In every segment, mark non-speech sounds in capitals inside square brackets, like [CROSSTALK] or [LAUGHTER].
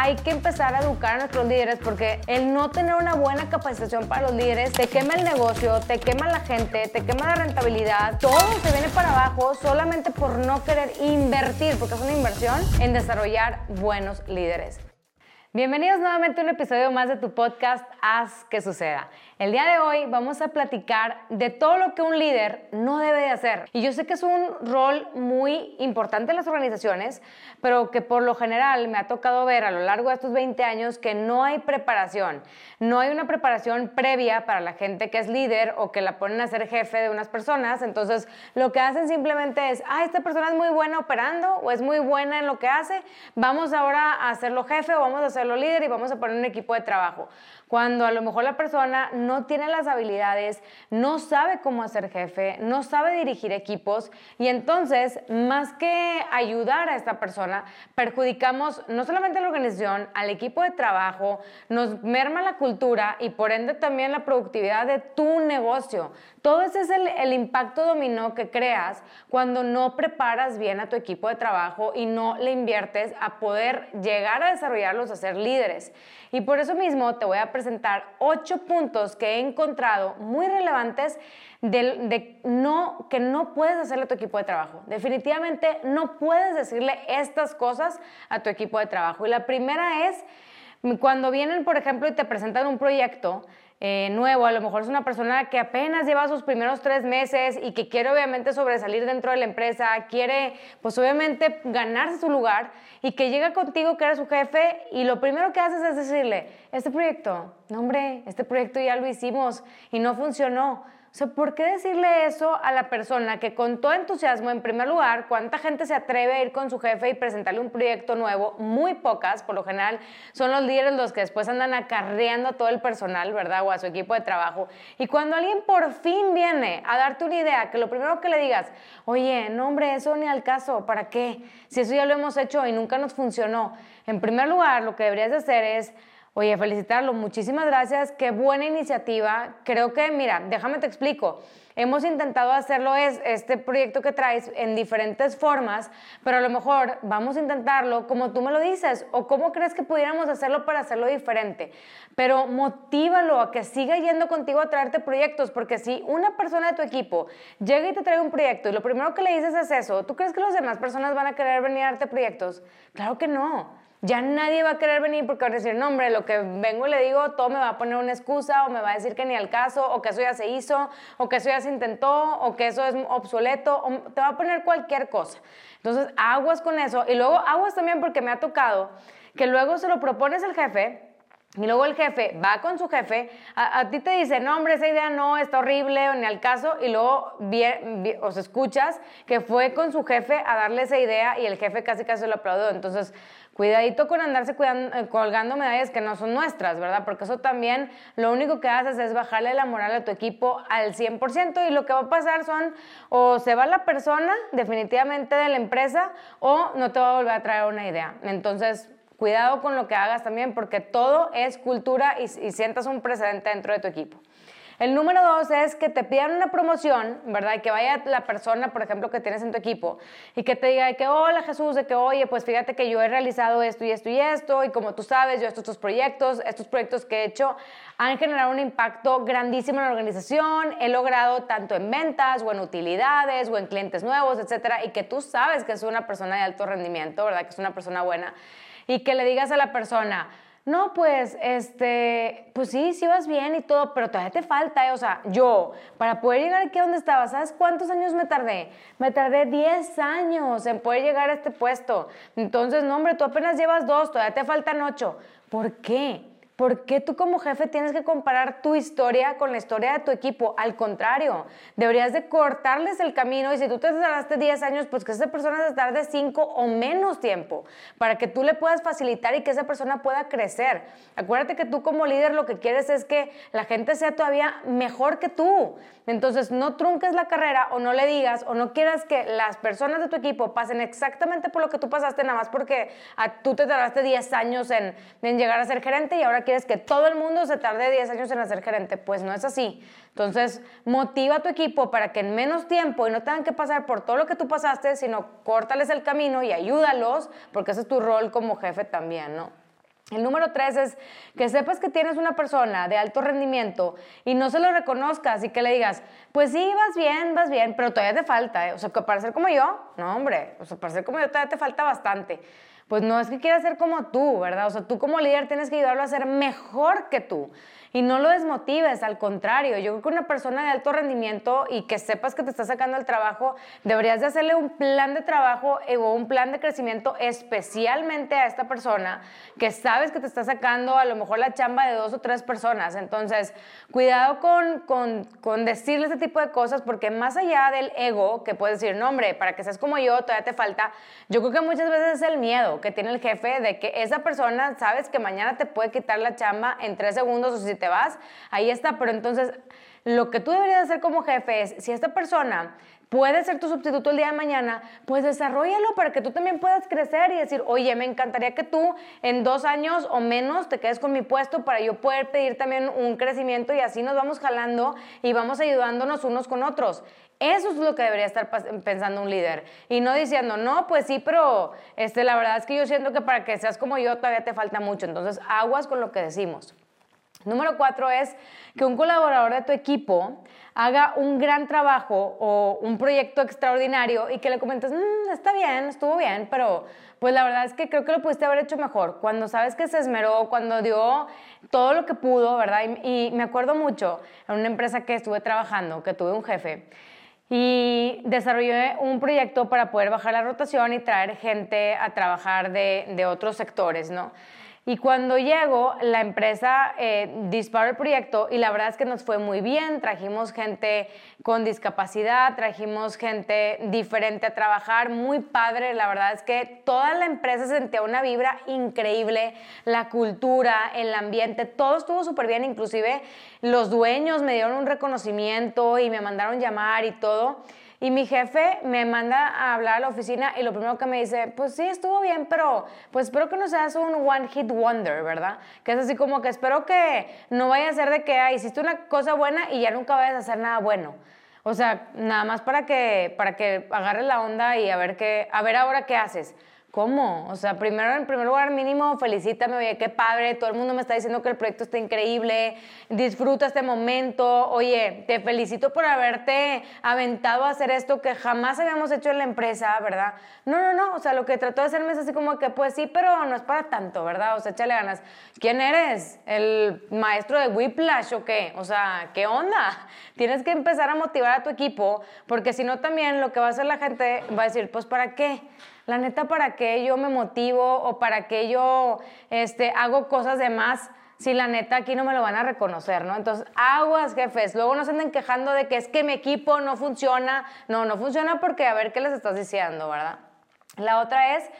hay que empezar a educar a nuestros líderes porque el no tener una buena capacitación para los líderes te quema el negocio, te quema la gente, te quema la rentabilidad, todo se viene para abajo solamente por no querer invertir, porque es una inversión en desarrollar buenos líderes. Bienvenidos nuevamente a un episodio más de tu podcast Haz que suceda. El día de hoy vamos a platicar de todo lo que un líder no debe de hacer. Y yo sé que es un rol muy importante en las organizaciones, pero que por lo general me ha tocado ver a lo largo de estos 20 años que no hay preparación. No hay una preparación previa para la gente que es líder o que la ponen a ser jefe de unas personas. Entonces lo que hacen simplemente es, ah, esta persona es muy buena operando o es muy buena en lo que hace, vamos ahora a hacerlo jefe o vamos a hacerlo líder y vamos a poner un equipo de trabajo. Cuando a lo mejor la persona no tiene las habilidades, no sabe cómo hacer jefe, no sabe dirigir equipos y entonces, más que ayudar a esta persona, perjudicamos no solamente a la organización, al equipo de trabajo, nos merma la cultura y por ende también la productividad de tu negocio. Todo ese es el, el impacto dominó que creas cuando no preparas bien a tu equipo de trabajo y no le inviertes a poder llegar a desarrollarlos, a ser líderes. Y por eso mismo te voy a presentar ocho puntos que he encontrado muy relevantes de, no, que no puedes hacerle a tu equipo de trabajo. Definitivamente no puedes decirle estas cosas a tu equipo de trabajo. Y la primera es cuando vienen, por ejemplo, y te presentan un proyecto, eh, nuevo, a lo mejor es una persona que apenas lleva sus primeros tres meses y que quiere obviamente sobresalir dentro de la empresa, quiere pues obviamente ganarse su lugar y que llega contigo que eres su jefe y lo primero que haces es decirle, este proyecto, no hombre, este proyecto ya lo hicimos y no funcionó o sea, ¿por qué decirle eso a la persona que con todo entusiasmo, en primer lugar, cuánta gente se atreve a ir con su jefe y presentarle un proyecto nuevo? Muy pocas, por lo general, son los líderes los que después andan acarreando a todo el personal, ¿verdad? O a su equipo de trabajo. Y cuando alguien por fin viene a darte una idea, que lo primero que le digas, oye, no hombre, eso ni al caso, ¿para qué? Si eso ya lo hemos hecho y nunca nos funcionó. En primer lugar, lo que deberías de hacer es Oye, felicitarlo, muchísimas gracias, qué buena iniciativa. Creo que, mira, déjame te explico. Hemos intentado hacerlo es este proyecto que traes en diferentes formas, pero a lo mejor vamos a intentarlo como tú me lo dices o cómo crees que pudiéramos hacerlo para hacerlo diferente. Pero motívalo a que siga yendo contigo a traerte proyectos, porque si una persona de tu equipo llega y te trae un proyecto y lo primero que le dices es eso, ¿tú crees que las demás personas van a querer venir a darte proyectos? Claro que no ya nadie va a querer venir porque van a decir, no, hombre, lo que vengo y le digo, todo me va a poner una excusa o me va a decir que ni al caso o que eso ya se hizo o que eso ya se intentó o que eso es obsoleto o te va a poner cualquier cosa. Entonces, aguas con eso y luego aguas también porque me ha tocado que luego se lo propones al jefe y luego el jefe va con su jefe, a, ti te dice, no hombre, esa idea no, está horrible, ni al caso, y luego os escuchas que fue con su jefe a darle esa idea y el jefe casi casi lo aplaudió. Entonces, Cuidadito con andarse eh, colgando medallas que no son nuestras, ¿verdad? Porque eso también lo único que haces es bajarle la moral a tu equipo al 100% y lo que va a pasar son o se va la persona definitivamente de la empresa o no te va a volver a traer una idea. Entonces, cuidado con lo que hagas también porque todo es cultura y, y sientas un precedente dentro de tu equipo. El número dos es que te pidan una promoción, ¿verdad? Y que vaya la persona, por ejemplo, que tienes en tu equipo y que te diga de que, hola Jesús, de que, oye, pues fíjate que yo he realizado esto y esto y esto, y como tú sabes, yo estos, estos proyectos, estos proyectos que he hecho han generado un impacto grandísimo en la organización, he logrado tanto en ventas o en utilidades o en clientes nuevos, etcétera, y que tú sabes que es una persona de alto rendimiento, ¿verdad? Que es una persona buena, y que le digas a la persona, no, pues, este, pues sí, sí vas bien y todo, pero todavía te falta, ¿eh? o sea, yo, para poder llegar aquí a donde estaba, ¿sabes cuántos años me tardé? Me tardé 10 años en poder llegar a este puesto. Entonces, no, hombre, tú apenas llevas dos, todavía te faltan ocho. ¿Por qué? ¿Por qué tú como jefe tienes que comparar tu historia con la historia de tu equipo? Al contrario, deberías de cortarles el camino y si tú te tardaste 10 años, pues que esa persona se tarde 5 o menos tiempo para que tú le puedas facilitar y que esa persona pueda crecer. Acuérdate que tú como líder lo que quieres es que la gente sea todavía mejor que tú. Entonces, no trunques la carrera o no le digas o no quieras que las personas de tu equipo pasen exactamente por lo que tú pasaste nada más porque tú te tardaste 10 años en, en llegar a ser gerente y ahora quieres que todo el mundo se tarde 10 años en ser gerente. Pues no es así. Entonces, motiva a tu equipo para que en menos tiempo y no tengan que pasar por todo lo que tú pasaste, sino córtales el camino y ayúdalos, porque ese es tu rol como jefe también, ¿no? El número tres es que sepas que tienes una persona de alto rendimiento y no se lo reconozcas y que le digas, pues sí, vas bien, vas bien, pero todavía te falta. ¿eh? O sea, que para ser como yo, no, hombre, o sea, para ser como yo todavía te falta bastante. Pues no es que quieras ser como tú, ¿verdad? O sea, tú como líder tienes que ayudarlo a ser mejor que tú y no lo desmotives, al contrario, yo creo que una persona de alto rendimiento y que sepas que te está sacando el trabajo, deberías de hacerle un plan de trabajo eh, o un plan de crecimiento especialmente a esta persona que sabes que te está sacando a lo mejor la chamba de dos o tres personas. Entonces, cuidado con, con, con decirle este tipo de cosas porque más allá del ego, que puedes decir, no hombre, para que seas como yo, todavía te falta, yo creo que muchas veces es el miedo que tiene el jefe de que esa persona sabes que mañana te puede quitar la chamba en tres segundos o si te vas, ahí está. Pero entonces, lo que tú deberías hacer como jefe es, si esta persona puede ser tu sustituto el día de mañana, pues desarrollalo para que tú también puedas crecer y decir, oye, me encantaría que tú en dos años o menos te quedes con mi puesto para yo poder pedir también un crecimiento y así nos vamos jalando y vamos ayudándonos unos con otros. Eso es lo que debería estar pensando un líder. Y no diciendo, no, pues sí, pero este, la verdad es que yo siento que para que seas como yo todavía te falta mucho. Entonces, aguas con lo que decimos. Número cuatro es que un colaborador de tu equipo haga un gran trabajo o un proyecto extraordinario y que le comentes, mm, está bien, estuvo bien, pero pues la verdad es que creo que lo pudiste haber hecho mejor. Cuando sabes que se esmeró, cuando dio todo lo que pudo, ¿verdad? Y, y me acuerdo mucho en una empresa que estuve trabajando, que tuve un jefe, y desarrollé un proyecto para poder bajar la rotación y traer gente a trabajar de, de otros sectores, ¿no? Y cuando llego, la empresa eh, disparó el proyecto y la verdad es que nos fue muy bien. Trajimos gente con discapacidad, trajimos gente diferente a trabajar, muy padre. La verdad es que toda la empresa sentía una vibra increíble, la cultura, el ambiente, todo estuvo súper bien. Inclusive los dueños me dieron un reconocimiento y me mandaron llamar y todo. Y mi jefe me manda a hablar a la oficina y lo primero que me dice, pues sí, estuvo bien, pero pues espero que no seas un one hit wonder, ¿verdad? Que es así como que espero que no vaya a ser de que ah, hiciste una cosa buena y ya nunca vayas a hacer nada bueno. O sea, nada más para que, para que agarres la onda y a ver, qué, a ver ahora qué haces. ¿Cómo? O sea, primero, en primer lugar, mínimo, felicítame, oye, qué padre, todo el mundo me está diciendo que el proyecto está increíble, disfruta este momento, oye, te felicito por haberte aventado a hacer esto que jamás habíamos hecho en la empresa, ¿verdad? No, no, no, o sea, lo que trató de hacerme es así como que, pues sí, pero no es para tanto, ¿verdad? O sea, échale ganas. ¿Quién eres? ¿El maestro de Whiplash o qué? O sea, ¿qué onda? [LAUGHS] Tienes que empezar a motivar a tu equipo, porque si no también lo que va a hacer la gente va a decir, pues ¿para qué? La neta, ¿para qué yo me motivo o para qué yo este, hago cosas de más? si la neta aquí no me lo van a reconocer, ¿no? Entonces, aguas, jefes. Luego no se anden quejando de que es que mi equipo no funciona. No, no funciona porque a ver qué les estás diciendo, ¿verdad? La otra es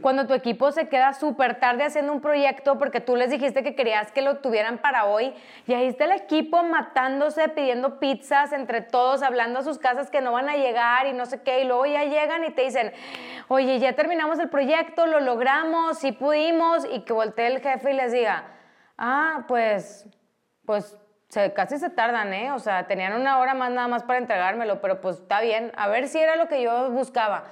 cuando tu equipo se queda súper tarde haciendo un proyecto porque tú les dijiste que querías que lo tuvieran para hoy y ahí está el equipo matándose, pidiendo pizzas entre todos, hablando a sus casas que no van a llegar y no sé qué, y luego ya llegan y te dicen, oye, ya terminamos el proyecto, lo logramos, sí pudimos, y que voltee el jefe y les diga, ah, pues, pues se, casi se tardan, ¿eh? O sea, tenían una hora más nada más para entregármelo, pero pues está bien, a ver si era lo que yo buscaba.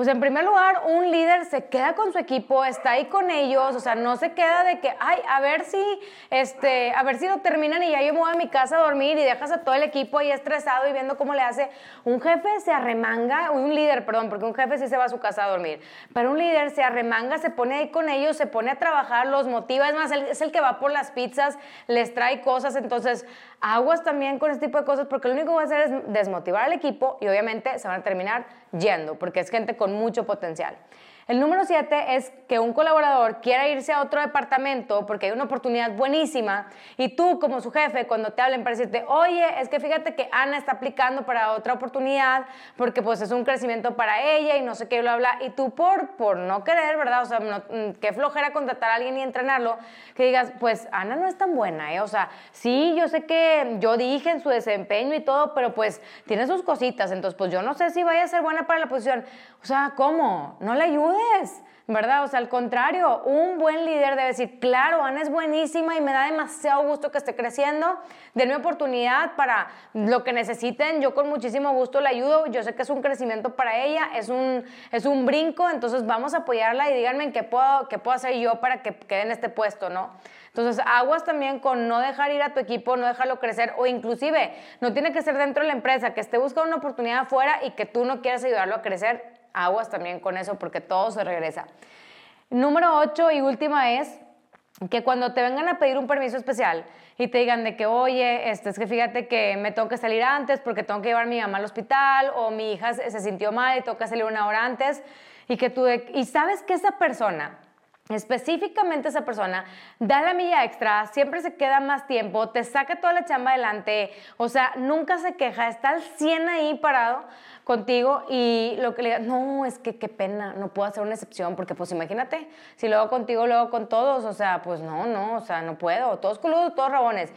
O sea, en primer lugar, un líder se queda con su equipo, está ahí con ellos, o sea, no se queda de que, ay, a ver si, este, a ver si lo terminan y ya yo me voy a mi casa a dormir y dejas a todo el equipo ahí estresado y viendo cómo le hace. Un jefe se arremanga, un líder, perdón, porque un jefe sí se va a su casa a dormir, pero un líder se arremanga, se pone ahí con ellos, se pone a trabajar, los motiva, es más, es el que va por las pizzas, les trae cosas, entonces aguas también con este tipo de cosas porque lo único que va a hacer es desmotivar al equipo y obviamente se van a terminar yendo porque es gente con mucho potencial. El número siete es que un colaborador quiera irse a otro departamento porque hay una oportunidad buenísima y tú como su jefe cuando te hablen para decirte, oye, es que fíjate que Ana está aplicando para otra oportunidad porque pues es un crecimiento para ella y no sé qué, bla, bla, y tú por, por no querer, ¿verdad? O sea, mm, qué flojera contratar a alguien y entrenarlo, que digas, pues Ana no es tan buena, ¿eh? O sea, sí, yo sé que yo dije en su desempeño y todo, pero pues tiene sus cositas, entonces pues yo no sé si vaya a ser buena para la posición. O sea, ¿cómo? No le ayudes ¿verdad? O sea, al contrario, un buen líder debe decir, claro, Ana es buenísima y me da demasiado gusto que esté creciendo, denme oportunidad para lo que necesiten, yo con muchísimo gusto la ayudo, yo sé que es un crecimiento para ella, es un, es un brinco, entonces vamos a apoyarla y díganme en qué puedo, qué puedo hacer yo para que quede en este puesto, ¿no? Entonces, aguas también con no dejar ir a tu equipo, no dejarlo crecer o inclusive no tiene que ser dentro de la empresa, que esté buscando una oportunidad afuera y que tú no quieras ayudarlo a crecer, aguas también con eso porque todo se regresa. Número 8 y última es que cuando te vengan a pedir un permiso especial y te digan de que, oye, este, es que fíjate que me tengo que salir antes porque tengo que llevar a mi mamá al hospital o mi hija se sintió mal y que salir una hora antes y que tú, y sabes que esa persona específicamente esa persona da la milla extra, siempre se queda más tiempo, te saca toda la chamba adelante, o sea, nunca se queja, está al 100 ahí parado contigo y lo que le diga, no, es que qué pena, no puedo hacer una excepción, porque pues imagínate, si lo hago contigo, lo hago con todos, o sea, pues no, no, o sea, no puedo, todos coludos, todos rabones.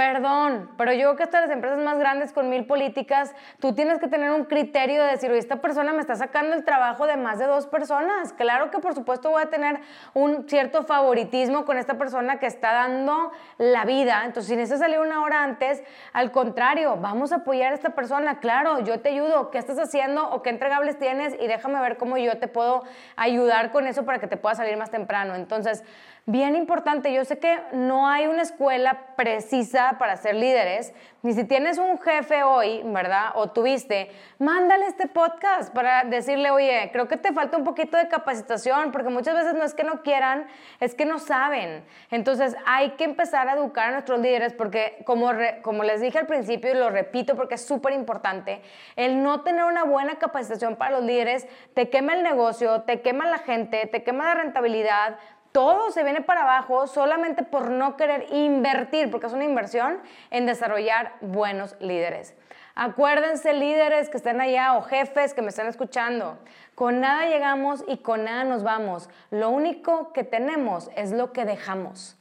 Perdón, pero yo creo que hasta las empresas más grandes con mil políticas, tú tienes que tener un criterio de decir, oye, esta persona me está sacando el trabajo de más de dos personas. Claro que por supuesto voy a tener un cierto favoritismo con esta persona que está dando la vida. Entonces, si necesitas salir una hora antes, al contrario, vamos a apoyar a esta persona. Claro, yo te ayudo. ¿Qué estás haciendo o qué entregables tienes? Y déjame ver cómo yo te puedo ayudar con eso para que te pueda salir más temprano. Entonces, bien importante, yo sé que no hay una escuela precisa para ser líderes, ni si tienes un jefe hoy, ¿verdad? O tuviste, mándale este podcast para decirle, oye, creo que te falta un poquito de capacitación, porque muchas veces no es que no quieran, es que no saben. Entonces hay que empezar a educar a nuestros líderes, porque como, como les dije al principio y lo repito porque es súper importante, el no tener una buena capacitación para los líderes te quema el negocio, te quema la gente, te quema la rentabilidad, todo se viene para abajo solamente por no querer invertir, porque es una inversión en desarrollar buenos líderes. Acuérdense, líderes que estén allá o jefes que me están escuchando, con nada llegamos y con nada nos vamos. Lo único que tenemos es lo que dejamos.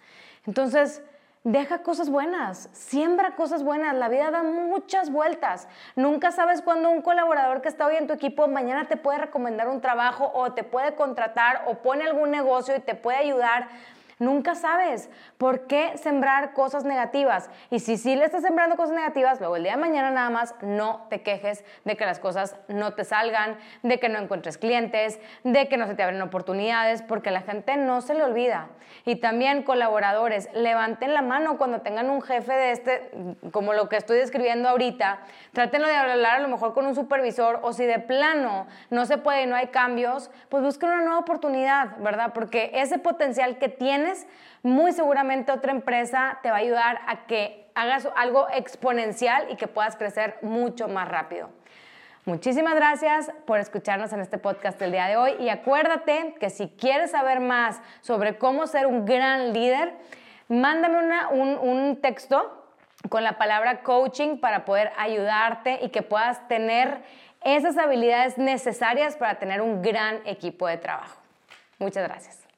Entonces, Deja cosas buenas, siembra cosas buenas. La vida da muchas vueltas. Nunca sabes cuándo un colaborador que está hoy en tu equipo mañana te puede recomendar un trabajo o te puede contratar o pone algún negocio y te puede ayudar. Nunca sabes por qué sembrar cosas negativas. Y si sí le estás sembrando cosas negativas, luego el día de mañana nada más no te quejes de que las cosas no te salgan, de que no encuentres clientes, de que no se te abren oportunidades, porque la gente no se le olvida. Y también colaboradores, levanten la mano cuando tengan un jefe de este, como lo que estoy describiendo ahorita, trátenlo de hablar a lo mejor con un supervisor o si de plano no se puede y no hay cambios, pues busquen una nueva oportunidad, ¿verdad? Porque ese potencial que tienes muy seguramente otra empresa te va a ayudar a que hagas algo exponencial y que puedas crecer mucho más rápido. Muchísimas gracias por escucharnos en este podcast del día de hoy y acuérdate que si quieres saber más sobre cómo ser un gran líder, mándame un, un texto con la palabra coaching para poder ayudarte y que puedas tener esas habilidades necesarias para tener un gran equipo de trabajo. Muchas gracias.